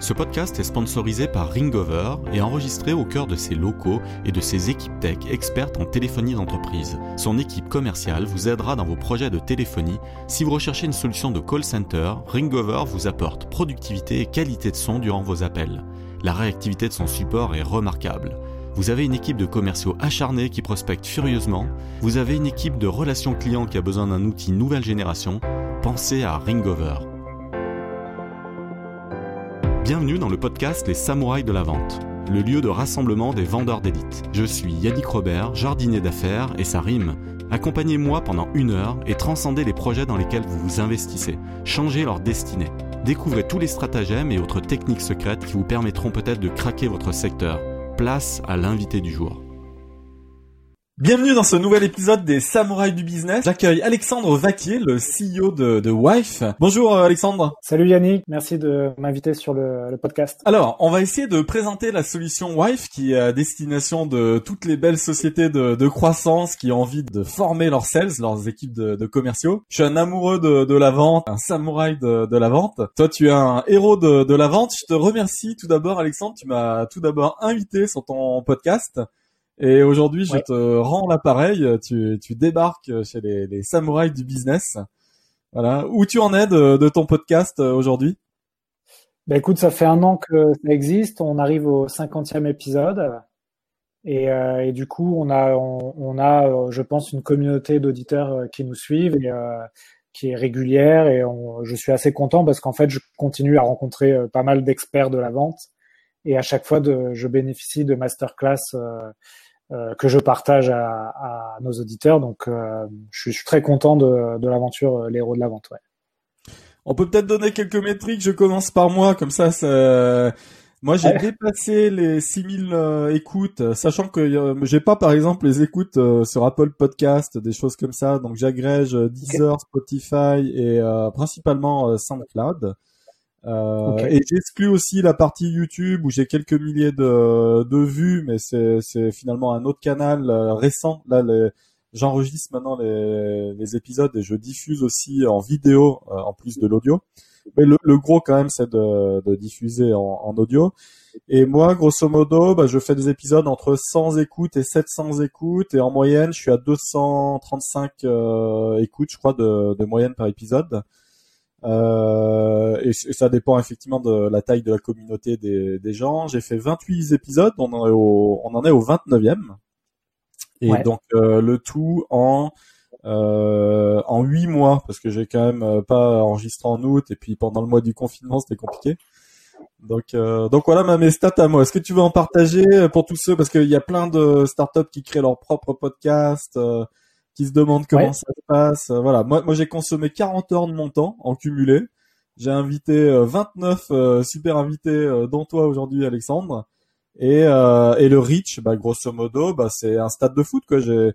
Ce podcast est sponsorisé par Ringover et enregistré au cœur de ses locaux et de ses équipes tech expertes en téléphonie d'entreprise. Son équipe commerciale vous aidera dans vos projets de téléphonie. Si vous recherchez une solution de call center, Ringover vous apporte productivité et qualité de son durant vos appels. La réactivité de son support est remarquable. Vous avez une équipe de commerciaux acharnés qui prospectent furieusement. Vous avez une équipe de relations clients qui a besoin d'un outil nouvelle génération. Pensez à Ringover. Bienvenue dans le podcast Les Samouraïs de la Vente, le lieu de rassemblement des vendeurs d'élite. Je suis Yannick Robert, jardinier d'affaires, et ça rime. Accompagnez-moi pendant une heure et transcendez les projets dans lesquels vous vous investissez. Changez leur destinée. Découvrez tous les stratagèmes et autres techniques secrètes qui vous permettront peut-être de craquer votre secteur. Place à l'invité du jour. Bienvenue dans ce nouvel épisode des Samouraïs du Business. J'accueille Alexandre Vaquier, le CEO de, de Wife. Bonjour euh, Alexandre. Salut Yannick, merci de m'inviter sur le, le, podcast. Alors, on va essayer de présenter la solution Wife qui est à destination de toutes les belles sociétés de, de croissance qui ont envie de former leurs sales, leurs équipes de, de commerciaux. Je suis un amoureux de, de, la vente, un samouraï de, de la vente. Toi, tu es un héros de, de la vente. Je te remercie tout d'abord Alexandre, tu m'as tout d'abord invité sur ton podcast. Et aujourd'hui, je te rends l'appareil. Tu, tu débarques chez les, les, samouraïs du business. Voilà. Où tu en es de, de ton podcast euh, aujourd'hui? Ben écoute, ça fait un an que ça existe. On arrive au cinquantième épisode. Et, euh, et, du coup, on a, on, on, a, euh, je pense, une communauté d'auditeurs euh, qui nous suivent et euh, qui est régulière. Et on, je suis assez content parce qu'en fait, je continue à rencontrer pas mal d'experts de la vente. Et à chaque fois, de, je bénéficie de masterclass euh, euh, que je partage à, à, nos auditeurs. Donc, euh, je, suis, très content de, de l'aventure euh, l'héros de la vente. Ouais. On peut peut-être donner quelques métriques. Je commence par moi, comme ça. ça... Moi, j'ai ouais. dépassé les 6000 euh, écoutes, sachant que j'ai pas, par exemple, les écoutes sur Apple Podcast, des choses comme ça. Donc, j'agrège Deezer. Spotify et principalement SoundCloud. Euh, okay. Et j'exclus aussi la partie YouTube où j'ai quelques milliers de, de vues, mais c'est finalement un autre canal euh, récent. Là, j'enregistre maintenant les, les, épisodes et je diffuse aussi en vidéo euh, en plus de l'audio. Mais le, le, gros quand même, c'est de, de, diffuser en, en, audio. Et moi, grosso modo, bah, je fais des épisodes entre 100 écoutes et 700 écoutes, et en moyenne, je suis à 235 euh, écoutes, je crois, de, de moyenne par épisode. Euh, et, et, ça dépend effectivement de la taille de la communauté des, des gens. J'ai fait 28 épisodes, on en est au, on en est au 29e. Et ouais. donc euh, le tout en euh, en huit mois parce que j'ai quand même euh, pas enregistré en août et puis pendant le mois du confinement c'était compliqué. Donc euh, donc voilà mes stats à moi. Est-ce que tu veux en partager pour tous ceux? Parce qu'il y a plein de startups qui créent leur propre podcast. Euh, qui se demandent comment ouais. ça se passe. Voilà, moi, moi j'ai consommé 40 heures de mon temps en cumulé. J'ai invité 29 euh, super invités, euh, dont toi aujourd'hui Alexandre. Et, euh, et le reach, bah, grosso modo, bah, c'est un stade de foot. quoi. J'ai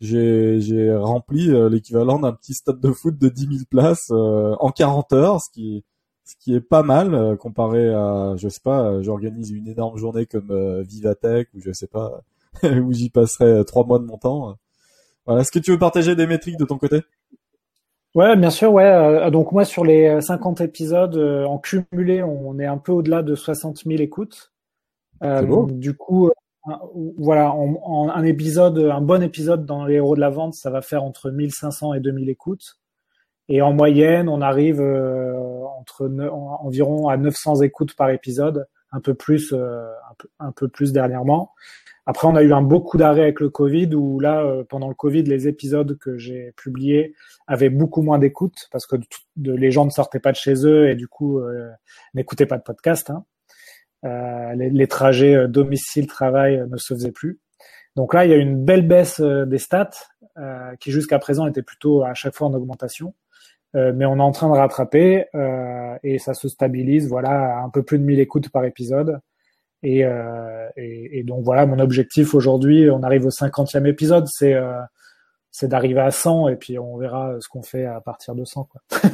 j'ai j'ai rempli l'équivalent d'un petit stade de foot de 10 000 places en 40 heures, ce qui ce qui est pas mal comparé à, je sais pas, j'organise une énorme journée comme Vivatech ou je sais pas où j'y passerai trois mois de mon temps. Voilà. Est-ce que tu veux partager des métriques de ton côté? Ouais, bien sûr. Ouais. Euh, donc moi, sur les 50 épisodes euh, en cumulé, on est un peu au-delà de 60 000 écoutes. Euh, beau. Du coup, voilà, en, en, un épisode, un bon épisode dans les héros de la vente, ça va faire entre 1500 et 2000 écoutes. Et en moyenne, on arrive euh, entre ne, en, environ à 900 écoutes par épisode, un peu plus, euh, un, peu, un peu plus dernièrement. Après, on a eu un beaucoup d'arrêts avec le Covid où là, euh, pendant le Covid, les épisodes que j'ai publiés avaient beaucoup moins d'écoute parce que les gens ne sortaient pas de chez eux et du coup euh, n'écoutaient pas de podcast. Hein. Euh, les, trajets domicile-travail ne se faisaient plus. Donc là, il y a une belle baisse des stats qui jusqu'à présent était plutôt à chaque fois en augmentation. mais on est en train de rattraper et ça se stabilise, voilà, un peu plus de 1000 écoutes par épisode. Et, euh, et, et, donc voilà, mon objectif aujourd'hui, on arrive au 50e épisode, c'est euh, c'est d'arriver à 100 et puis on verra ce qu'on fait à partir de 100. Quoi.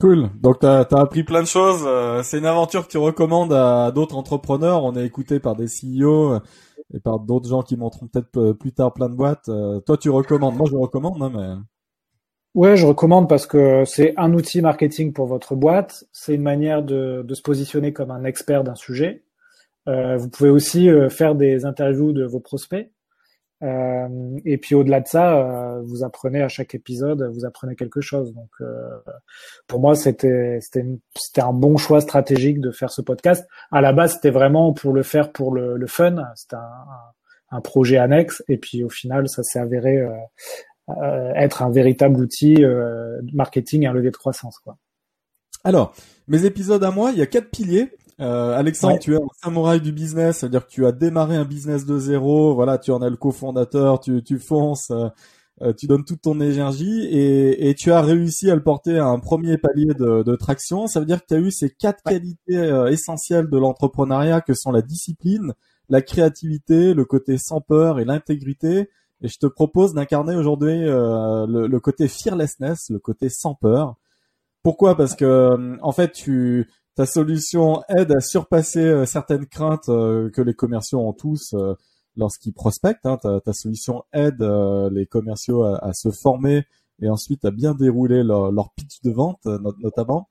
cool. Donc tu as, appris plein de choses. Euh, c'est une aventure que tu recommandes à d'autres entrepreneurs. On est écouté par des CEO et par d'autres gens qui montreront peut-être plus tard plein de boîtes. Euh, toi, tu recommandes. Moi, je recommande, hein, mais Ouais, je recommande parce que c'est un outil marketing pour votre boîte. C'est une manière de, de, se positionner comme un expert d'un sujet. Euh, vous pouvez aussi euh, faire des interviews de vos prospects. Euh, et puis au-delà de ça, euh, vous apprenez à chaque épisode, vous apprenez quelque chose. Donc euh, pour moi, c'était c'était un bon choix stratégique de faire ce podcast. À la base, c'était vraiment pour le faire pour le, le fun. C'était un, un, projet annexe. Et puis au final, ça s'est avéré euh, être un véritable outil marketing et un levier de croissance. Quoi. Alors, mes épisodes à moi, il y a quatre piliers. Euh, Alexandre, tu es un samouraï du business, c'est-à-dire que tu as démarré un business de zéro, voilà, tu en es le cofondateur, tu, tu fonces, euh, euh, tu donnes toute ton énergie et, et, tu as réussi à le porter à un premier palier de, de traction. Ça veut dire que tu as eu ces quatre qualités euh, essentielles de l'entrepreneuriat que sont la discipline, la créativité, le côté sans peur et l'intégrité. Et je te propose d'incarner aujourd'hui le, le côté fearlessness, le côté sans peur. Pourquoi? Parce que en fait, tu ta solution aide à surpasser euh, certaines craintes euh, que les commerciaux ont tous euh, lorsqu'ils prospectent. Hein. Ta, solution aide les commerciaux à, se former et ensuite à bien dérouler leur, pitch de vente, notamment.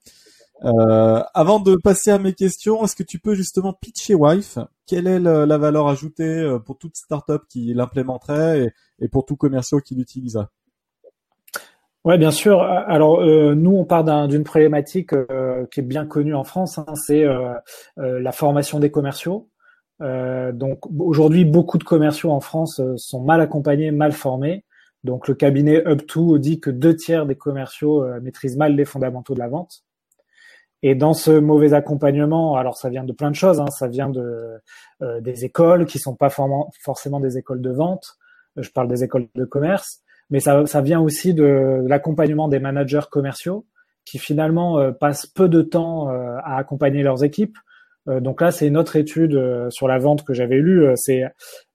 avant de passer à mes questions, est-ce que tu peux justement pitcher Wife? Quelle est la valeur ajoutée pour toute startup qui l'implémenterait et, et pour tout commerciaux qui l'utiliserait Ouais, bien sûr. Alors euh, nous, on part d'une problématique euh, qui est bien connue en France, hein, c'est euh, la formation des commerciaux. donc aujourd'hui, beaucoup de commerciaux en France sont mal accompagnés, mal formés. Donc le cabinet Up2 dit que deux tiers des commerciaux maîtrisent mal les fondamentaux de la vente. Et dans ce mauvais accompagnement, alors ça vient de plein de choses, hein, ça vient de des écoles qui sont pas forcément des écoles de vente. Je parle des écoles de commerce mais ça, ça vient aussi de l'accompagnement des managers commerciaux qui finalement euh, passent peu de temps euh, à accompagner leurs équipes. Euh, donc là, c'est une autre étude sur la vente que j'avais lue. C'est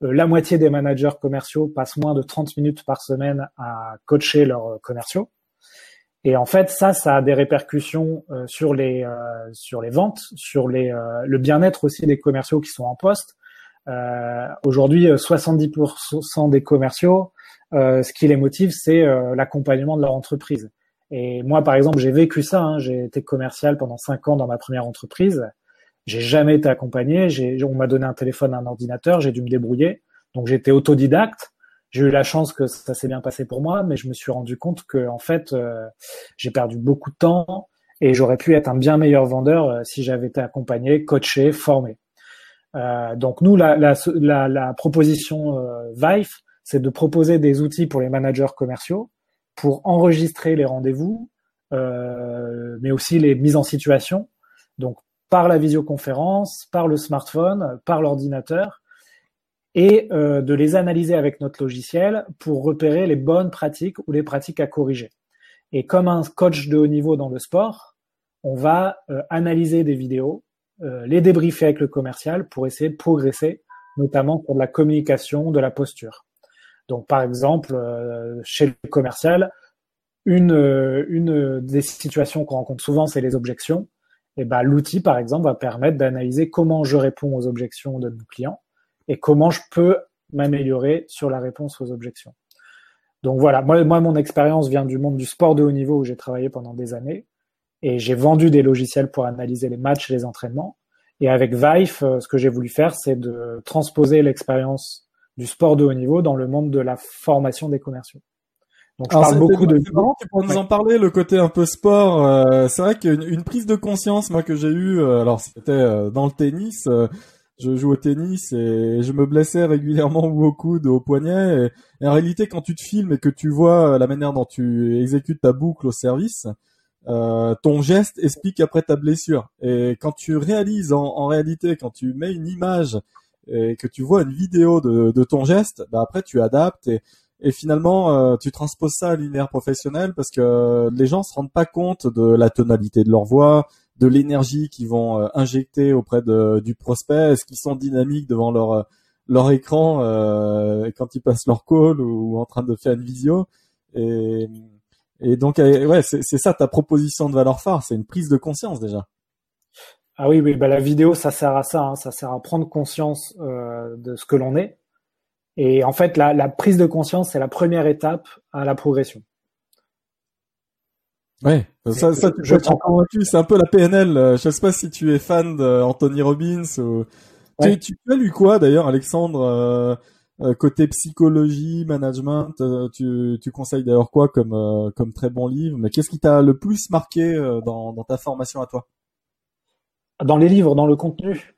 la moitié des managers commerciaux passent moins de 30 minutes par semaine à coacher leurs commerciaux. Et en fait, ça, ça a des répercussions sur les sur les ventes, sur les le bien-être aussi des commerciaux qui sont en poste. Aujourd'hui, 70% des commerciaux euh, ce qui les motive, c'est euh, l'accompagnement de leur entreprise. Et moi, par exemple, j'ai vécu ça. Hein. J'ai été commercial pendant cinq ans dans ma première entreprise. J'ai jamais été accompagné. on m'a donné un téléphone, un ordinateur. J'ai dû me débrouiller. Donc j'étais autodidacte. J'ai eu la chance que ça s'est bien passé pour moi, mais je me suis rendu compte que en fait, euh, j'ai perdu beaucoup de temps et j'aurais pu être un bien meilleur vendeur si j'avais été accompagné, coaché, formé. donc nous, la, la, la, la proposition Vive, c'est de proposer des outils pour les managers commerciaux pour enregistrer les rendez-vous, euh, mais aussi les mises en situation. Donc par la visioconférence, par le smartphone, par l'ordinateur, et euh, de les analyser avec notre logiciel pour repérer les bonnes pratiques ou les pratiques à corriger. Et comme un coach de haut niveau dans le sport, on va euh, analyser des vidéos, les débriefer avec le commercial pour essayer de progresser, notamment pour de la communication, de la posture. Donc, par exemple, euh, chez le commercial, une, euh, une des situations qu'on rencontre souvent, c'est les objections. Et ben, l'outil, par exemple, va permettre d'analyser comment je réponds aux objections de nos clients et comment je peux m'améliorer sur la réponse aux objections. Donc voilà, moi, moi mon expérience vient du monde du sport de haut niveau où j'ai travaillé pendant des années et j'ai vendu des logiciels pour analyser les matchs et les entraînements. Et avec Vive, euh, ce que j'ai voulu faire, c'est de transposer l'expérience du sport de haut niveau dans le monde de la formation des commerciaux. Donc je parle beaucoup de. pour nous en parler, le côté un peu sport. Euh, c'est vrai qu'une une prise de conscience, moi que j'ai eu, euh, alors c'était euh, dans le tennis. je joue au tennis et je me blessais régulièrement au coude, au poignet. Et, en réalité, quand tu te filmes et que tu vois la manière dont tu exécutes ta boucle au service, ton geste explique après ta blessure. Et quand tu réalises en, en réalité, quand tu mets une image et que tu vois une vidéo de, de ton geste, bah après tu adaptes et, et finalement euh, tu transposes ça à l'univers professionnel parce que les gens se rendent pas compte de la tonalité de leur voix, de l'énergie qu'ils vont euh, injecter auprès de, du prospect, est-ce qu'ils sont dynamiques devant leur leur écran euh, quand ils passent leur call ou, en train de faire une visio? Et et donc ouais c'est ça ta proposition de valeur phare, c'est une prise de conscience déjà. Ah oui, oui, bah la vidéo, ça sert à ça, hein, ça sert à prendre conscience euh, de ce que l'on est. Et en fait, la, la prise de conscience, c'est la première étape à la progression. Ouais, ça, ça, tu, je convaincu. C'est un peu la PNL. Euh, je sais pas si tu es fan d'Anthony Robbins ou. Tu, tu, as lu quoi d'ailleurs, Alexandre euh, Côté psychologie, management, tu, tu conseilles d'ailleurs quoi comme comme très bon livre? Mais qu'est-ce qui t'a le plus marqué dans, dans ta formation à toi? Dans les livres, dans le contenu.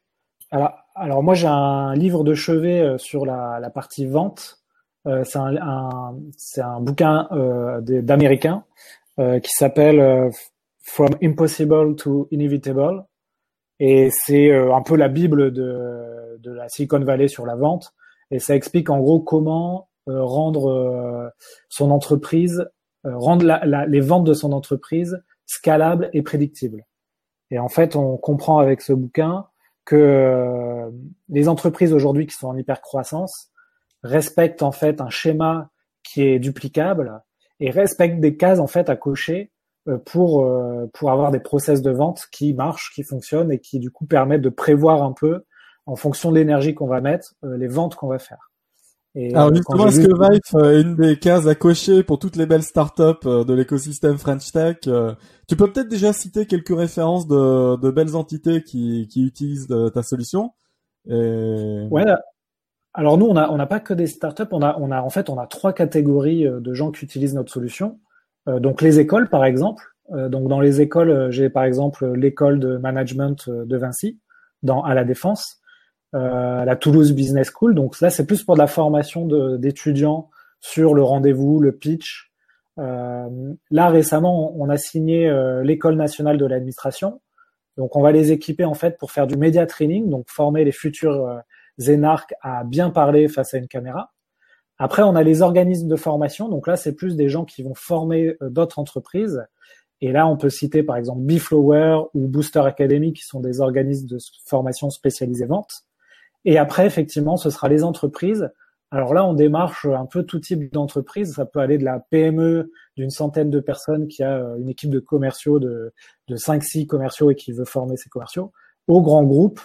Alors, alors moi j'ai un livre de chevet sur la, la partie vente. c'est un, un un bouquin d'américain euh, qui s'appelle euh, From Impossible to Inevitable. Et c'est euh, un peu la bible de, de la Silicon Valley sur la vente. Et ça explique en gros comment rendre son entreprise, rendre la, la, les ventes de son entreprise scalables et prédictibles. Et en fait, on comprend avec ce bouquin que les entreprises aujourd'hui qui sont en hyper croissance respectent en fait un schéma qui est duplicable et respecte des cases en fait à cocher euh, pour euh, pour avoir des process de vente qui marchent, qui fonctionnent et qui du coup permettent de prévoir un peu en fonction de l'énergie qu'on va mettre euh, les ventes qu'on va faire. Et Alors justement, est-ce que Vive est une des cases à cocher pour toutes les belles startups de l'écosystème French Tech Tu peux peut-être déjà citer quelques références de, de belles entités qui, qui utilisent ta solution? Et... Ouais, alors nous, on n'a on a pas que des startups, on a, on a en fait on a trois catégories euh, de gens qui utilisent notre solution. Euh, donc les écoles, par exemple. Euh, donc dans les écoles, j'ai par exemple l'école de management de Vinci, dans à la Défense, la Toulouse Business School. Donc là, c'est plus pour de la formation d'étudiants sur le rendez-vous, le pitch. là récemment, on a signé l'école nationale de l'administration. Donc on va les équiper en fait pour faire du media training, donc former les futurs Zenark a bien parlé face à une caméra. Après, on a les organismes de formation. Donc là, c'est plus des gens qui vont former euh, d'autres entreprises. Et là, on peut citer par exemple Biflower ou Booster Academy, qui sont des organismes de formation spécialisés vente. Et après, effectivement, ce sera les entreprises. Alors là, on démarche un peu tout type d'entreprise. Ça peut aller de la PME d'une centaine de personnes qui a euh, une équipe de commerciaux de, de 5-6 commerciaux et qui veut former ses commerciaux, au grand groupe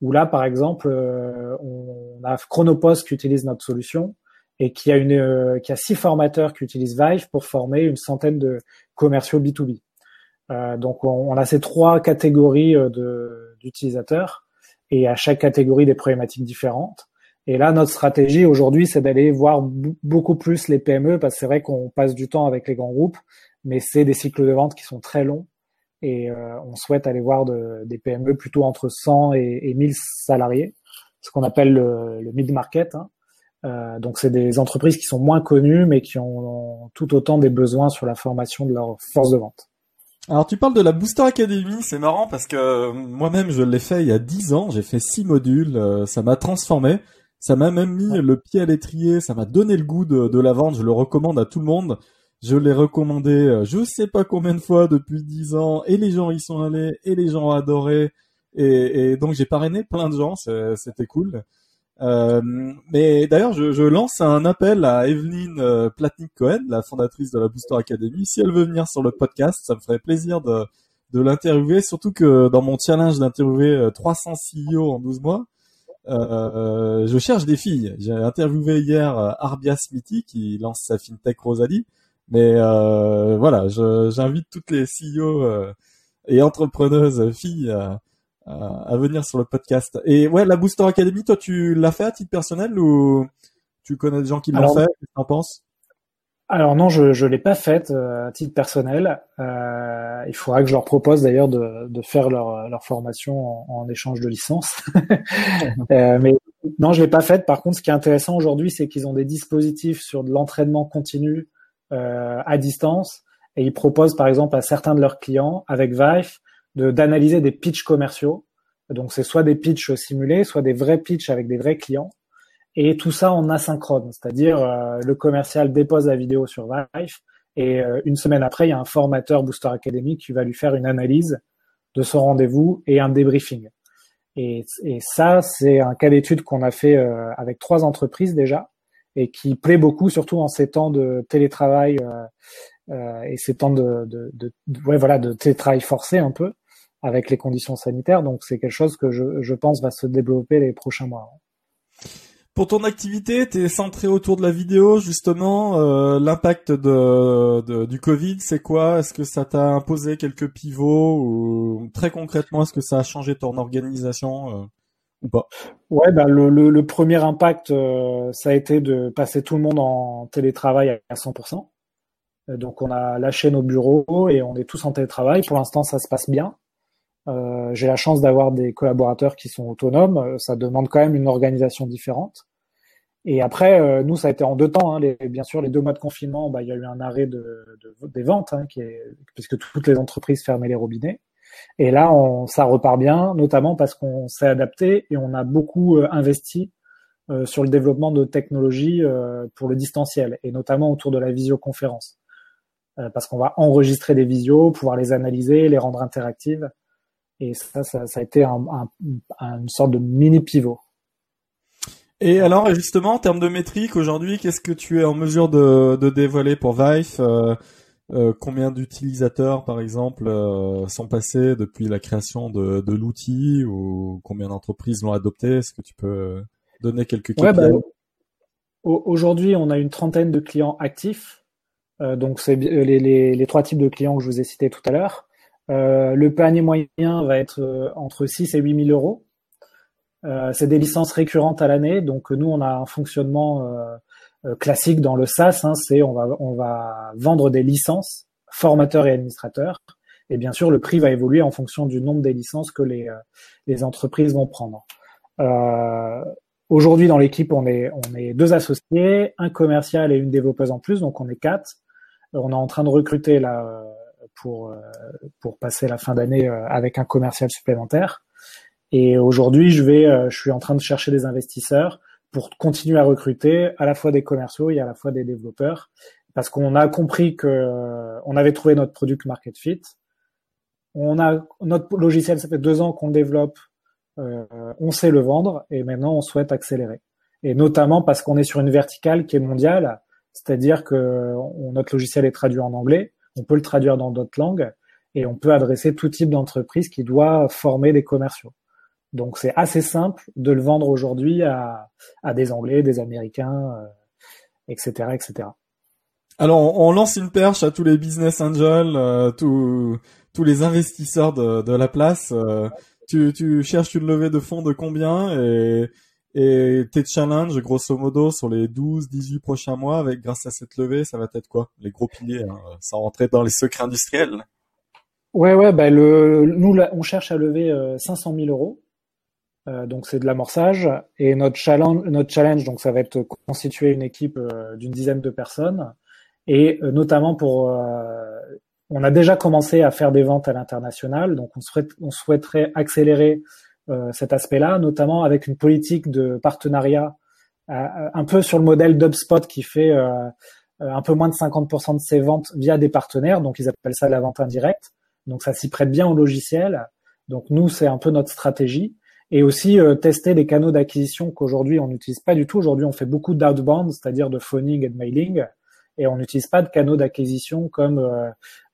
où là, par exemple, euh, on a Chronopost qui utilise notre solution et qui a une euh, qui a six formateurs qui utilisent Vive pour former une centaine de commerciaux B2B. Euh, donc on, a ces trois catégories d'utilisateurs et à chaque catégorie des problématiques différentes. Et là, notre stratégie aujourd'hui, c'est d'aller voir beaucoup plus les PME parce que c'est vrai qu'on passe du temps avec les grands groupes, mais c'est des cycles de vente qui sont très longs et euh, on souhaite aller voir de, des PME plutôt entre 100 et, et 1000 salariés, ce qu'on appelle le, le mid-market. Hein. Euh, donc c'est des entreprises qui sont moins connues mais qui ont, tout autant des besoins sur la formation de leur force de vente. Alors tu parles de la Booster Academy, c'est marrant parce que euh, moi-même je l'ai fait il y a 10 ans, j'ai fait six modules, euh, ça m'a transformé, ça m'a même mis le pied à l'étrier, ça m'a donné le goût de, de la vente, je le recommande à tout le monde. Je l'ai recommandé euh, je sais pas combien de fois depuis dix ans. Et les gens y sont allés. Et les gens ont adoré. Et, et donc j'ai parrainé plein de gens, c'était cool. Euh, mais d'ailleurs, je, je, lance un appel à Evelyn euh, Platnik-Cohen, la fondatrice de la Booster Academy. Si elle veut venir sur le podcast, ça me ferait plaisir de, de l'interviewer, surtout que dans mon challenge d'interviewer 300 euh, CEO en 12 mois, euh, je cherche des filles. J'ai interviewé hier Arbia Smithy qui lance sa fintech Rosalie. Mais euh, voilà, j'invite toutes les CEO et entrepreneuses filles à, à, venir sur le podcast. Et ouais, la Booster Academy, toi, tu l'as fait à titre personnel ou tu connais des gens qui l'ont fait? Qu'est-ce que penses? Alors non, je je l'ai pas faite euh, à titre personnel. Euh, il faudra que je leur propose d'ailleurs de, de faire leur, leur formation en, en échange de licence. euh, mais non, je l'ai pas faite. Par contre, ce qui est intéressant aujourd'hui, c'est qu'ils ont des dispositifs sur de l'entraînement continu à distance et ils proposent par exemple à certains de leurs clients avec Vive de d'analyser des pitchs commerciaux. Donc c'est soit des pitchs simulés, soit des vrais pitchs avec des vrais clients et tout ça en asynchrone, c'est-à-dire euh, le commercial dépose la vidéo sur Vive et euh, une semaine après, il y a un formateur Booster Academy qui va lui faire une analyse de son rendez-vous et un débriefing. Et, et ça, c'est un cas d'étude qu'on a fait avec trois entreprises déjà et qui plaît beaucoup, surtout en ces temps de télétravail euh, euh, et ces temps de, de, de, ouais, voilà, de télétravail forcé un peu avec les conditions sanitaires. Donc c'est quelque chose que je, je pense va se développer les prochains mois. pour ton activité, tu es centré autour de la vidéo justement. Euh, L'impact de, de, du Covid, c'est quoi? Est-ce que ça t'a imposé quelques pivots ou très concrètement, est-ce que ça a changé ton organisation euh, ou pas? Ouais, bah, le, le, le, premier impact, euh, ça a été de passer tout le monde en télétravail à 100%. Euh, donc on a lâché nos bureaux et on est tous en télétravail. Pour l'instant, ça se passe bien. Euh, j'ai la chance d'avoir des collaborateurs qui sont autonomes. Euh, ça demande quand même une organisation différente. Et après, euh, nous, ça a été en deux temps. Hein. Les, bien sûr, les deux mois de confinement, bah, il y a eu un arrêt de, de des ventes, hein, qui est, puisque toutes les entreprises fermaient les robinets. Et là, on, ça repart bien, notamment parce qu'on s'est adapté et on a beaucoup investi euh, sur le développement de technologies euh, pour le distanciel, et notamment autour de la visioconférence. parce qu'on va enregistrer des visios, pouvoir les analyser, les rendre interactives. Et ça, ça, ça a été un, un, une sorte de mini pivot. Et alors, justement, en termes de métriques, aujourd'hui, qu'est-ce que tu es en mesure de, de dévoiler pour Vive euh, euh, Combien d'utilisateurs, par exemple, euh, sont passés depuis la création de, de l'outil ou combien d'entreprises l'ont adopté? Est-ce que tu peux donner quelques ouais, bah, Aujourd'hui, on a une trentaine de clients actifs. Donc, c'est les, les, les, trois types de clients que je vous ai cités tout à l'heure. Euh, le panier moyen va être euh, entre 6 et 8 000 euros. Euh, c'est des licences récurrentes à l'année, donc nous on a un fonctionnement classique dans le SaaS. Hein, c'est on va on va vendre des licences formateurs et administrateurs, et bien sûr le prix va évoluer en fonction du nombre des licences que les les entreprises vont prendre. Aujourd'hui dans l'équipe on est on est deux associés, un commercial et une développeuse en plus, donc on est quatre. On est en train de recruter là pour euh, pour passer la fin d'année euh, avec un commercial supplémentaire. Et aujourd'hui, je vais, euh, je suis en train de chercher des investisseurs pour continuer à recruter à la fois des commerciaux et à la fois des développeurs, parce qu'on a compris que on avait trouvé notre product market fit. On a notre logiciel, ça fait deux ans qu'on le développe, euh, on sait le vendre et maintenant on souhaite accélérer. Et notamment parce qu'on est sur une verticale qui est mondiale, c'est-à-dire que notre logiciel est traduit en anglais, on peut le traduire dans d'autres langues et on peut adresser tout type d'entreprise qui doit former des commerciaux. Donc c'est assez simple de le vendre aujourd'hui à, des Anglais, des Américains, etc., euh, etc. Alors on lance une perche à tous les business angels, euh, tous, les investisseurs de, la place. Euh, tu, cherches une levée de fonds de combien et tes challenges, grosso modo, sur les 12, 18 prochains mois, avec grâce à cette levée, ça va être quoi? Les gros piliers, hein, sans rentrer dans les secrets industriels. Ouais, ouais, bah le, nous, on cherche à lever 500 euh, 000 euros. Euh, donc c'est de l'amorçage et notre challenge, notre challenge, donc ça va être constituer une équipe euh, d'une dizaine de personnes et notamment pour, on a déjà commencé à faire des ventes à l'international, donc on, souhaite, on souhaiterait accélérer euh, cet aspect-là, notamment avec une politique de partenariat euh, un peu sur le modèle d'UpSpot qui fait euh, un peu moins de 50% de ses ventes via des partenaires, donc ils appellent ça la vente indirecte. Donc ça s'y prête bien au logiciel. Donc nous, c'est un peu notre stratégie. Et aussi tester des canaux d'acquisition qu'aujourd'hui on n'utilise pas du tout. Aujourd'hui, on fait beaucoup d'outbound, c'est-à-dire de phoning et de mailing, et on n'utilise pas de canaux d'acquisition comme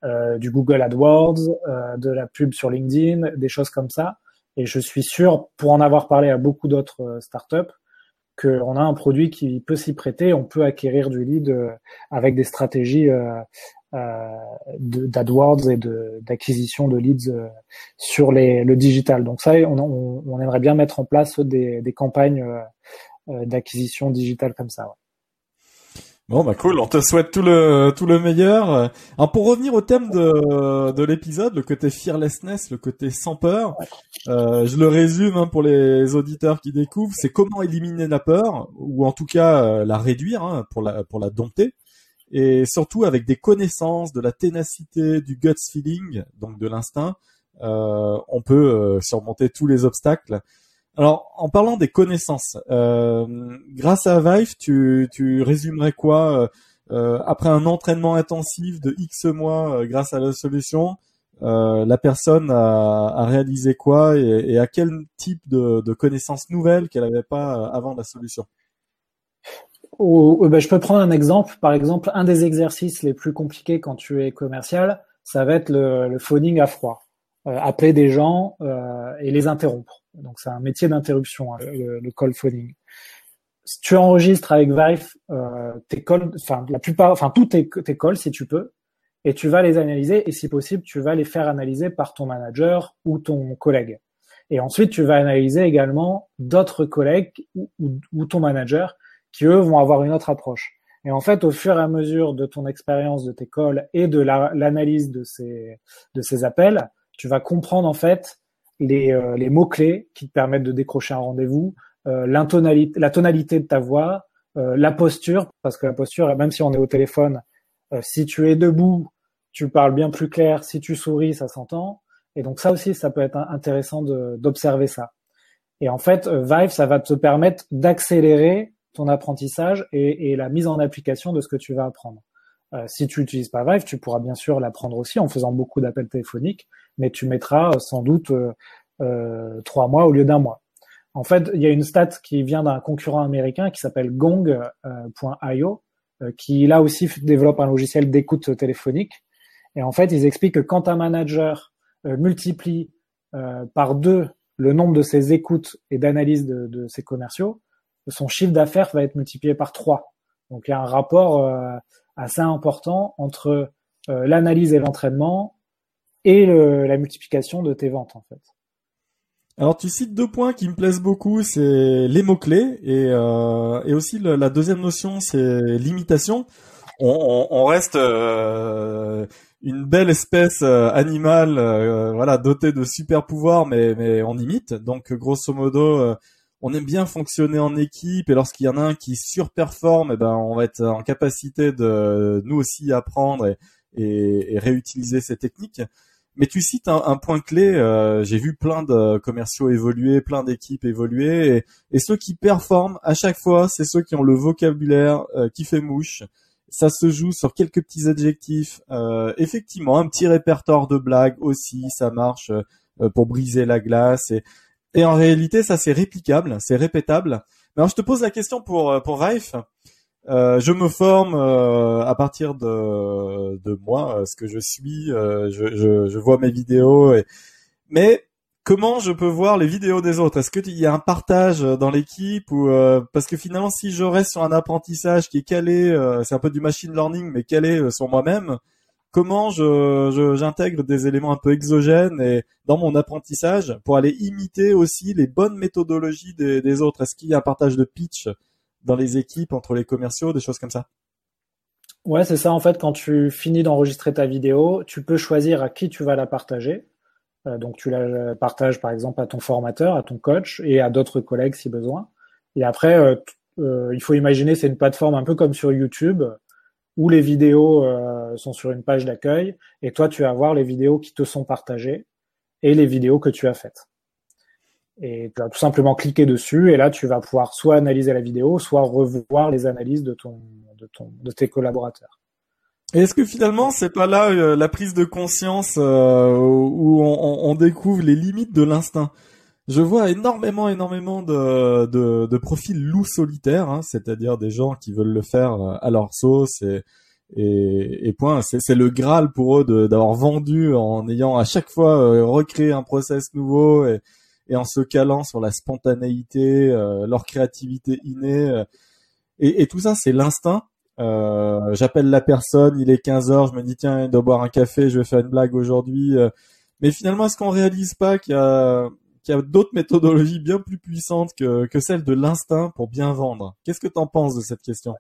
euh, du Google AdWords, de la pub sur LinkedIn, des choses comme ça. Et je suis sûr, pour en avoir parlé à beaucoup d'autres euh, startups, qu'on a un produit qui peut s'y prêter. On peut acquérir du lead euh, avec des stratégies euh, d'AdWords et d'acquisition de, leads sur les, le digital. Donc ça, on, aimerait bien mettre en place des, campagnes d'acquisition digitale comme ça. Bon bah cool, on te souhaite tout le tout le meilleur. Alors pour revenir au thème de de l'épisode, le côté fearlessness, le côté sans peur, euh, je le résume hein, pour les auditeurs qui découvrent, c'est comment éliminer la peur ou en tout cas euh, la réduire hein, pour la pour la dompter et surtout avec des connaissances, de la ténacité, du guts feeling, donc de l'instinct, euh, on peut surmonter tous les obstacles. Alors, en parlant des connaissances, euh, grâce à Vive, tu, tu résumerais quoi euh, euh, après un entraînement intensif de X mois grâce à la solution La personne a, réalisé quoi et, à quel type de, connaissances nouvelles qu'elle n'avait pas avant la solution? Ben, je peux prendre un exemple. Par exemple, un des exercices les plus compliqués quand tu es commercial, ça va être le, le phoning à froid. Appeler des gens et les interrompre. Donc c'est un métier d'interruption, hein, le, call phoning. tu enregistres avec Vive euh, tes calls, enfin la plupart, enfin tous tes, tes calls si tu peux, et tu vas les analyser et si possible tu vas les faire analyser par ton manager ou ton collègue. Et ensuite tu vas analyser également d'autres collègues ou, ou, ton manager qui eux vont avoir une autre approche. Et en fait, au fur et à mesure de ton expérience de tes calls et de l'analyse de ces de ces appels, tu vas comprendre en fait les, euh, les mots clés qui te permettent de décrocher un rendez-vous, euh, la tonalité de ta voix, euh, la posture, parce que la posture, même si on est au téléphone, si tu es debout, tu parles bien plus clair. Si tu souris, ça s'entend. Et donc ça aussi, ça peut être intéressant d'observer ça. Et en fait, Vive, ça va te permettre d'accélérer ton apprentissage et, et, la mise en application de ce que tu vas apprendre. Si tu n'utilises pas Vive, tu pourras bien sûr l'apprendre aussi en faisant beaucoup d'appels téléphoniques, mais tu mettras sans doute euh, trois mois au lieu d'un mois. En fait, il y a une stat qui vient d'un concurrent américain qui s'appelle Gong.io, euh, qui là aussi développe un logiciel d'écoute téléphonique. Et en fait, ils expliquent que quand un manager euh, multiplie euh, par deux le nombre de ses écoutes et d'analyses de, de, ses commerciaux, son chiffre d'affaires va être multiplié par trois. Donc il y a un rapport assez important entre l'analyse et l'entraînement et la multiplication de tes ventes en fait. Alors tu cites deux points qui me plaisent beaucoup, c'est les mots-clés et, euh, aussi la deuxième notion, c'est l'imitation. On, reste euh, une belle espèce euh, animale, voilà, dotée de super pouvoirs, mais, on imite. Donc grosso modo, on aime bien fonctionner en équipe et lorsqu'il y en a un qui surperforme, eh ben on va être en capacité de nous aussi apprendre et réutiliser ces techniques. Mais tu cites un, point clé. Euh, j'ai vu plein de commerciaux évoluer, plein d'équipes évoluer, et, ceux qui performent à chaque fois, c'est ceux qui ont le vocabulaire euh, qui fait mouche. Ça se joue sur quelques petits adjectifs. Euh, effectivement, un petit répertoire de blagues aussi, ça marche pour briser la glace. Et, et en réalité, ça c'est réplicable, c'est répétable. Mais alors, je te pose la question pour pour Raif. Euh, je me forme euh, à partir de, de moi, euh, ce que je suis. Je, je, je, vois mes vidéos, et... mais comment je peux voir les vidéos des autres? Est-ce qu'il y a un partage dans l'équipe ou parce que finalement, si je reste sur un apprentissage qui est calé, c'est un peu du machine learning, mais calé sur moi-même. Comment j'intègre des éléments un peu exogènes et dans mon apprentissage pour aller imiter aussi les bonnes méthodologies des, des autres? Est-ce qu'il y a un partage de pitch? Dans les équipes, entre les commerciaux, des choses comme ça Ouais, c'est ça. En fait, quand tu finis d'enregistrer ta vidéo, tu peux choisir à qui tu vas la partager. Euh, donc, tu la partages, par exemple, à ton formateur, à ton coach et à d'autres collègues si besoin. Et après, euh, euh, il faut imaginer, c'est une plateforme un peu comme sur YouTube où les vidéos sont sur une page d'accueil et toi, tu vas voir les vidéos qui te sont partagées et les vidéos que tu as faites. Et tu vas tout simplement cliquer dessus et là tu vas pouvoir soit analyser la vidéo, soit revoir les analyses de ton de ton de tes collaborateurs. Est-ce que finalement c'est pas là euh, la prise de conscience euh, où on, on, découvre les limites de l'instinct? Je vois énormément énormément de, de, de profils loups solitaires, hein, c'est-à-dire des gens qui veulent le faire euh, à leur sauce et et, et point. C'est le graal pour eux d'avoir vendu en ayant à chaque fois recréé un process nouveau et et en se calant sur la spontanéité, euh, leur créativité innée. Euh, et, et, tout ça, c'est l'instinct. Euh, J'appelle la personne, il est 15 heures, je me dis tiens, il doit boire un café, je vais faire une blague aujourd'hui. Euh. mais finalement, est-ce qu'on réalise pas qu'il y a, qu'il a d'autres méthodologies bien plus puissantes que, que celle de l'instinct pour bien vendre? Qu'est-ce que tu en penses de cette question?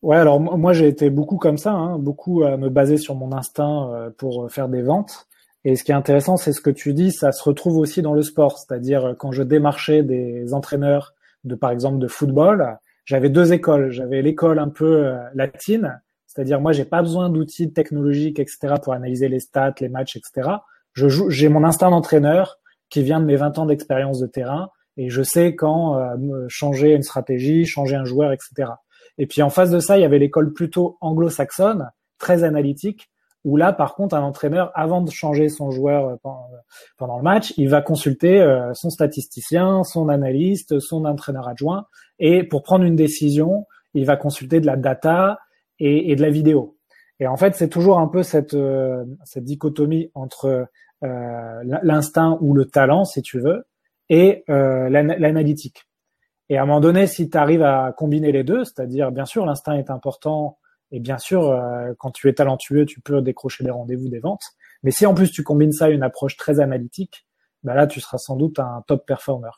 Ouais, alors moi j'ai été beaucoup comme ça, hein, beaucoup à me baser sur mon instinct pour faire des ventes. Et ce qui est intéressant, c'est ce que tu dis, ça se retrouve aussi dans le sport. C'est-à-dire, euh, quand je démarchais des entraîneurs de, par exemple, de football, j'avais deux écoles. J'avais l'école un peu euh, latine, c'est-à-dire, moi, j'ai pas besoin d'outils technologiques, etc., pour analyser les stats, les matchs, etc. Je joue, j'ai mon instinct d'entraîneur qui vient de mes 20 ans d'expérience de terrain et je sais quand euh, changer une stratégie, changer un joueur, etc. Et puis en face de ça, il y avait l'école plutôt anglo-saxonne, très analytique, où là, par contre, un entraîneur, avant de changer son joueur euh, pendant le match, il va consulter euh, son statisticien, son analyste, son entraîneur adjoint, et pour prendre une décision, il va consulter de la data et, de la vidéo. Et en fait, c'est toujours un peu cette, euh, cette dichotomie entre l'instinct ou le talent, si tu veux, et l'analytique. Et à un moment donné, si tu arrives à combiner les deux, c'est-à-dire bien sûr l'instinct est important et bien sûr euh, quand tu es talentueux, tu peux décrocher des rendez-vous, des ventes. Mais si en plus tu combines ça à une approche très analytique, bah là tu seras sans doute un top performer.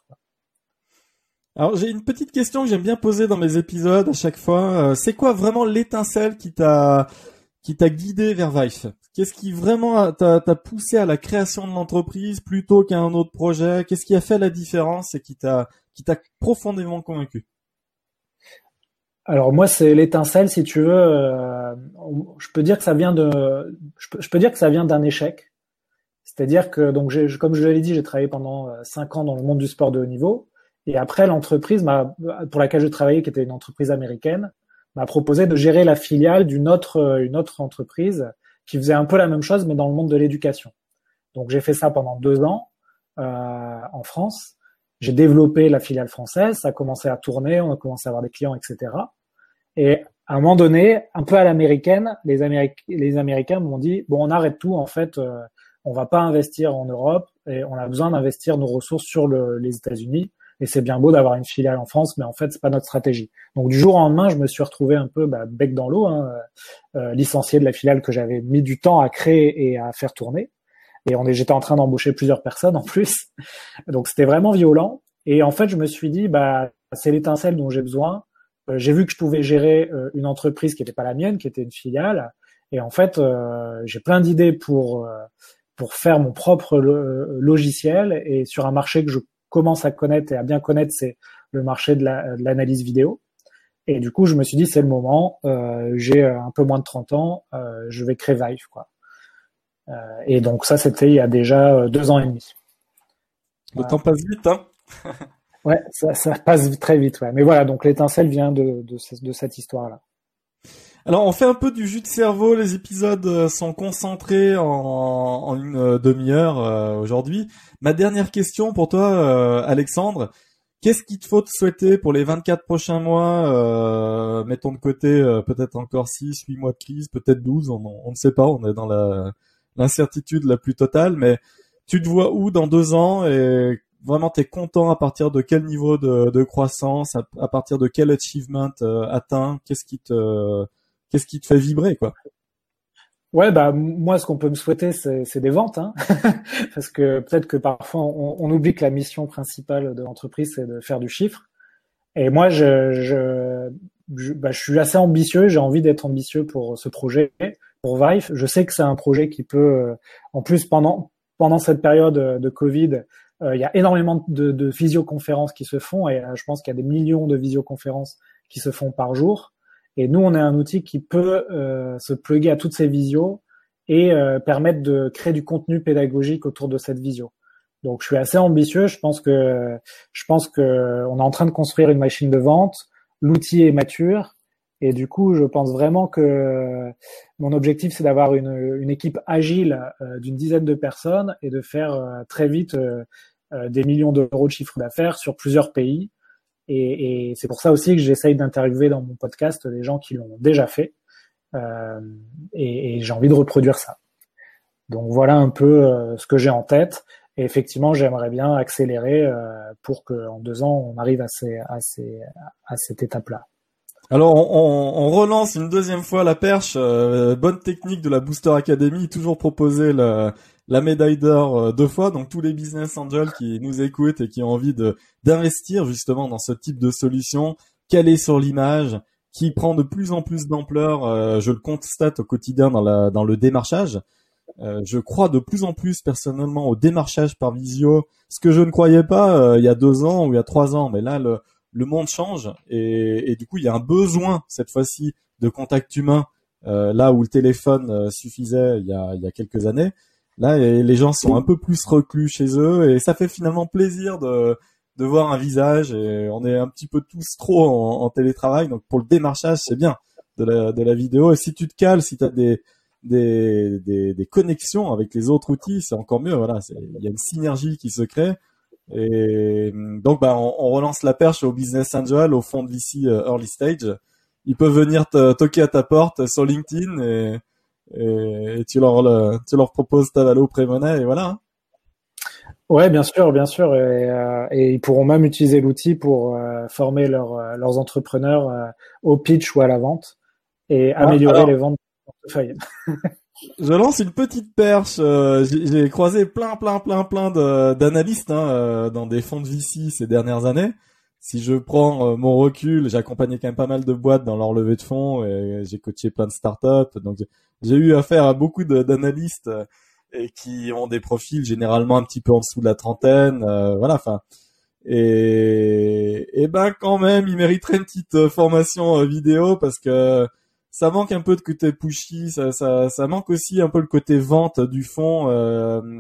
Alors j'ai une petite question que j'aime bien poser dans mes épisodes à chaque fois. Euh, c'est quoi vraiment l'étincelle qui t'a qui t'a guidé vers Vive Qu'est-ce qui vraiment t'a poussé à la création de l'entreprise plutôt qu'à un autre projet? Qu'est-ce qui a fait la différence et qui t'a qui t'a profondément convaincu? Alors moi c'est l'étincelle si tu veux. Euh, je peux dire que ça vient de. Je peux, dire que ça vient d'un échec. C'est-à-dire que donc comme je l'ai dit, j'ai travaillé pendant euh, cinq ans dans le monde du sport de haut niveau. Et après l'entreprise pour laquelle je travaillais, qui était une entreprise américaine, m'a proposé de gérer la filiale d'une autre euh, une autre entreprise qui faisait un peu la même chose mais dans le monde de l'éducation. Donc j'ai fait ça pendant deux ans euh, en France. J'ai développé la filiale française, ça a commencé à tourner, on a commencé à avoir des clients, etc. Et à un moment donné, un peu à l'américaine, les, les Américains m'ont dit bon, on arrête tout en fait, euh, on va pas investir en Europe et on a besoin d'investir nos ressources sur le, les États-Unis. Et c'est bien beau d'avoir une filiale en France, mais en fait c'est pas notre stratégie. Donc du jour au lendemain, je me suis retrouvé un peu bah, bec dans l'eau, hein, euh, licencié de la filiale que j'avais mis du temps à créer et à faire tourner. Et j'étais en train d'embaucher plusieurs personnes en plus. Donc c'était vraiment violent. Et en fait, je me suis dit, bah, c'est l'étincelle dont j'ai besoin. Euh, j'ai vu que je pouvais gérer euh, une entreprise qui n'était pas la mienne, qui était une filiale. Et en fait, euh, j'ai plein d'idées pour pour faire mon propre logiciel et sur un marché que je commence à connaître et à bien connaître, c'est le marché de l'analyse vidéo. Et du coup, je me suis dit, c'est le moment. j'ai un peu moins de 30 ans, je vais créer Vive, quoi. Euh, et donc ça, c'était il y a déjà deux ans et demi. Le temps passe vite, hein Ouais, ça, ça, passe très vite, ouais. Mais voilà, donc l'étincelle vient de, de, de cette histoire-là. Alors on fait un peu du jus de cerveau, les épisodes euh, sont concentrés en, en une demi-heure aujourd'hui. Ma dernière question pour toi, Alexandre, qu'est-ce qu'il te faut te souhaiter pour les 24 prochains mois Mettons de côté peut-être encore 6, 8 mois de crise, peut-être 12, on, on ne sait pas, on est dans la l'incertitude la plus totale, mais tu te vois où dans deux ans et vraiment tu es content à partir de quel niveau de, croissance, à, partir de quel achievement euh, atteint, qu'est-ce qui te qu'est-ce qui te fait vibrer quoi? Ouais, bah moi, ce qu'on peut me souhaiter, c'est des ventes, hein parce que peut-être que parfois on, oublie que la mission principale de l'entreprise c'est de faire du chiffre. Et moi, je, je, je, bah, je suis assez ambitieux, j'ai envie d'être ambitieux pour ce projet pour Vive. Je sais que c'est un projet qui peut, euh, en plus pendant pendant cette période euh, de Covid, il y a énormément de, de visioconférences qui se font et je pense qu'il y a des millions de visioconférences qui se font par jour. Et nous, on est un outil qui peut se plugger à toutes ces visios et permettre de créer du contenu pédagogique autour de cette visio. Donc, je suis assez ambitieux. Je pense que je pense que on est en train de construire une machine de vente. L'outil est mature et du coup, je pense vraiment que mon objectif, c'est d'avoir une, une, équipe agile euh, d'une dizaine de personnes et de faire euh, très vite euh, des millions d'euros de chiffre d'affaires sur plusieurs pays. Et, c'est pour ça aussi que j'essaye d'interviewer dans mon podcast des gens qui l'ont déjà fait. et, et j'ai envie de reproduire ça. Donc voilà un peu ce que j'ai en tête. Et effectivement, j'aimerais bien accélérer pour qu'en deux ans, on arrive à, à, cette étape-là. Alors on, relance une deuxième fois la perche. Euh, bonne technique de la Booster Academy, toujours proposer la, la médaille d'or euh, deux fois. Donc tous les business angels qui nous écoutent et qui ont envie de d'investir justement dans ce type de solution, calé sur l'image, qui prend de plus en plus d'ampleur. Euh, je le constate au quotidien dans la dans le démarchage. je crois de plus en plus personnellement au démarchage par visio, ce que je ne croyais pas il y a deux ans ou il y a trois ans. Mais là, le, le monde change et, et, du coup il y a un besoin cette fois-ci de contact humain euh, là où le téléphone euh, suffisait il y, a, il y a quelques années. Là les gens sont un peu plus reclus chez eux et ça fait finalement plaisir de, de voir un visage et on est un petit peu tous trop en, télétravail donc pour le démarchage c'est bien de la, de la vidéo et si tu te cales si tu as des des, des, des, connexions avec les autres outils, c'est encore mieux. Voilà, il y a une synergie qui se crée et donc, bah, on, relance la perche au Business Angel, au fond de l'ICI euh, Early Stage. Ils peuvent venir te toquer à ta porte sur LinkedIn et, et, tu leur tu leur proposes ta valo pré-monnaie et voilà. Hein. Ouais, bien sûr, bien sûr, et, euh, et ils pourront même utiliser l'outil pour euh, former leurs leurs entrepreneurs au pitch ou à la vente et ah, améliorer les ventes de portefeuille. Je lance une petite perche. J'ai croisé plein, plein, plein, plein d'analystes hein, dans des fonds de VC ces dernières années si je prends euh, mon recul, j'ai accompagné quand même pas mal de boîtes dans leur levée de fonds et j'ai coaché plein de startups. Donc j'ai eu affaire à beaucoup d'analystes euh, et qui ont des profils généralement un petit peu en dessous de la trentaine. Euh, voilà, enfin. Et, et ben quand même, ils mériteraient une petite formation vidéo parce que ça manque un peu de côté pushy, ça, ça, ça manque aussi un peu le côté vente du fond.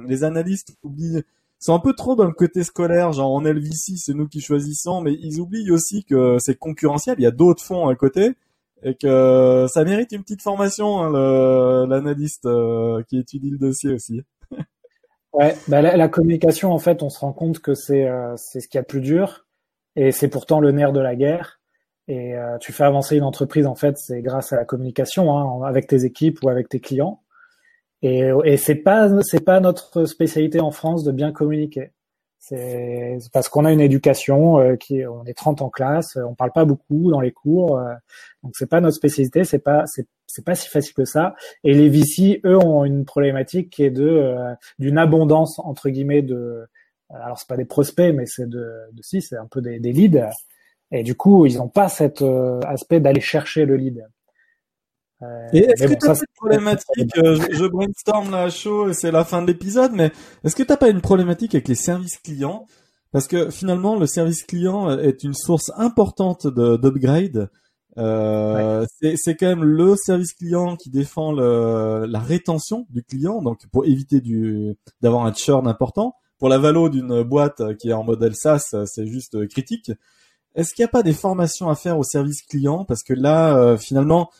les analystes oublient sont un peu trop dans le côté scolaire, genre en LVC, c'est nous qui choisissons, mais ils oublient aussi que c'est concurrentiel, il y a d'autres fonds à côté, et que ça mérite une petite formation, hein, l'analyste euh, qui étudie le dossier aussi. ouais, bah la, communication, en fait, on se rend compte que c'est euh, c'est ce qu'il y a de plus dur, et c'est pourtant le nerf de la guerre. Et euh, tu fais avancer une entreprise, en fait, c'est grâce à la communication, hein, avec tes équipes ou avec tes clients. Et, et c'est pas c'est pas notre spécialité en France de bien communiquer. C'est parce qu'on a une éducation euh, qui on est 30 en classe, on parle pas beaucoup dans les cours, euh, donc c'est pas notre spécialité, c'est pas c'est c'est pas si facile que ça. Et les VC, eux, ont une problématique qui est de euh, d'une abondance entre guillemets de alors c'est pas des prospects, mais c'est de, de si c'est un peu des, des leads. Et du coup, ils n'ont pas cet aspect d'aller chercher le lead. Euh, et est-ce que tu as une problématique, euh, je, brainstorm là à chaud et c'est la fin de l'épisode, mais est-ce que tu pas une problématique avec les services clients? Parce que finalement, le service client est une source importante d'upgrade. Euh, C'est quand même le service client qui défend le, la rétention du client, donc pour éviter d'avoir un churn important. Pour la valo d'une boîte qui est en modèle SaaS, c'est juste critique. Est-ce qu'il n'y a pas des formations à faire au service client? Parce que là, euh, finalement,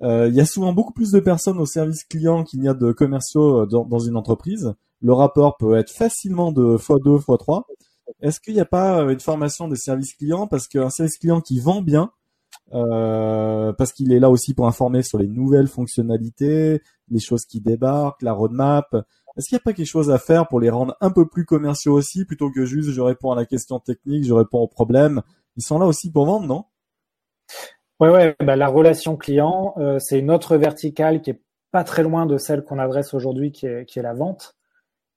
il y a souvent beaucoup plus de personnes au service client qu'il n'y a de commerciaux euh, dans, une entreprise. Le rapport peut être facilement de x2, x3. Est-ce qu'il n'y a pas euh, une formation des services clients? Parce qu'un service client qui vend bien, euh, parce qu'il est là aussi pour informer sur les nouvelles fonctionnalités, les choses qui débarquent, la roadmap. Est-ce qu'il n'y a pas quelque chose à faire pour les rendre un peu plus commerciaux aussi, plutôt que juste je réponds à la question technique, je réponds au problème? Ils sont là aussi pour vendre, non? Ouais, ouais, bah, la relation client, euh, c'est une autre verticale qui est pas très loin de celle qu'on adresse aujourd'hui, qui est, qui est la vente.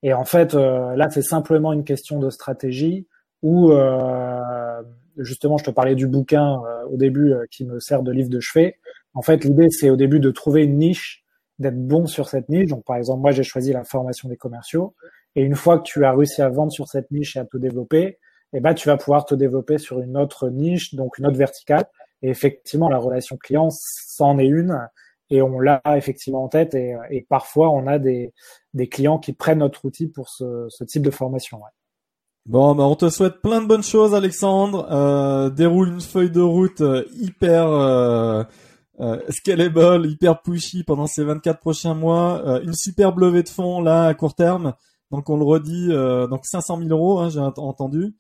Et en fait, euh, là, c'est simplement une question de stratégie où, euh, justement, je te parlais du bouquin au début qui me sert de livre de chevet. En fait, l'idée, c'est au début de trouver une niche, d'être bon sur cette niche. Donc, par exemple, moi, j'ai choisi la formation des commerciaux. Et une fois que tu as réussi à vendre sur cette niche et à te développer, eh ben, tu vas pouvoir te développer sur une autre niche, donc une autre verticale. Et effectivement, la relation client, c'en est une et on l'a effectivement en tête et, et, parfois on a des, clients qui prennent notre outil pour ce, type de formation. Bon, bah on te souhaite plein de bonnes choses, Alexandre. Euh, déroule une feuille de route euh, hyper euh, euh, scalable, hyper pushy pendant ces 24 prochains mois. Euh, une superbe levée de fonds là à court terme. Donc on le redit, donc 500 000 euros, hein, j'ai entendu.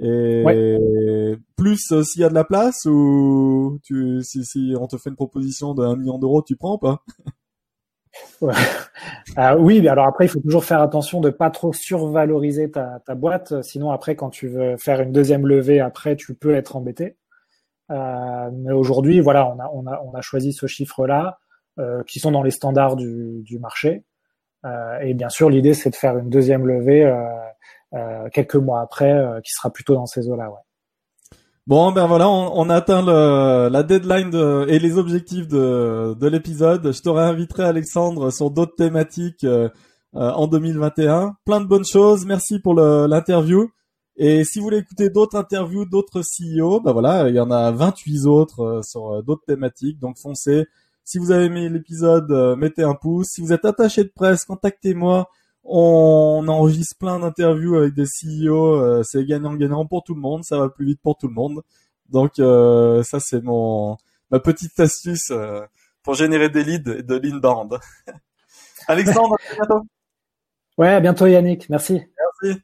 Et plus euh, s'il y a de la place ou tu, si, si on te fait une proposition d'un million d'euros, tu prends ou pas? Ouais. ah, Oui, mais alors après, il faut toujours faire attention de pas trop survaloriser ta, ta boîte. Sinon, après, quand tu veux faire une deuxième levée, après, tu peux être embêté. Euh, mais aujourd'hui, voilà, on a, on, a, on a choisi ce chiffre-là, euh, qui sont dans les standards du, du marché. Euh, et bien sûr, l'idée, c'est de faire une deuxième levée quelques mois après, euh, qui sera plutôt dans ces eaux-là. Ouais. Bon, ben voilà, on, on a atteint le, la deadline de, et les objectifs de, de l'épisode. Je te réinviterai, Alexandre, sur d'autres thématiques euh, en 2021. Plein de bonnes choses. Merci pour l'interview. Et si vous voulez écouter d'autres interviews d'autres CEO, ben voilà, il y en a 28 autres sur d'autres thématiques. Donc foncez. Si vous avez aimé l'épisode, mettez un pouce. Si vous êtes attaché de presse, contactez-moi. On enregistre plein d'interviews avec des CEO, euh, c'est gagnant-gagnant pour tout le monde, ça va plus vite pour tout le monde. Donc euh, ça c'est mon ma petite astuce euh, pour générer des leads et de l'inbound. Alexandre, à bientôt. Ouais, à bientôt Yannick, merci. Merci.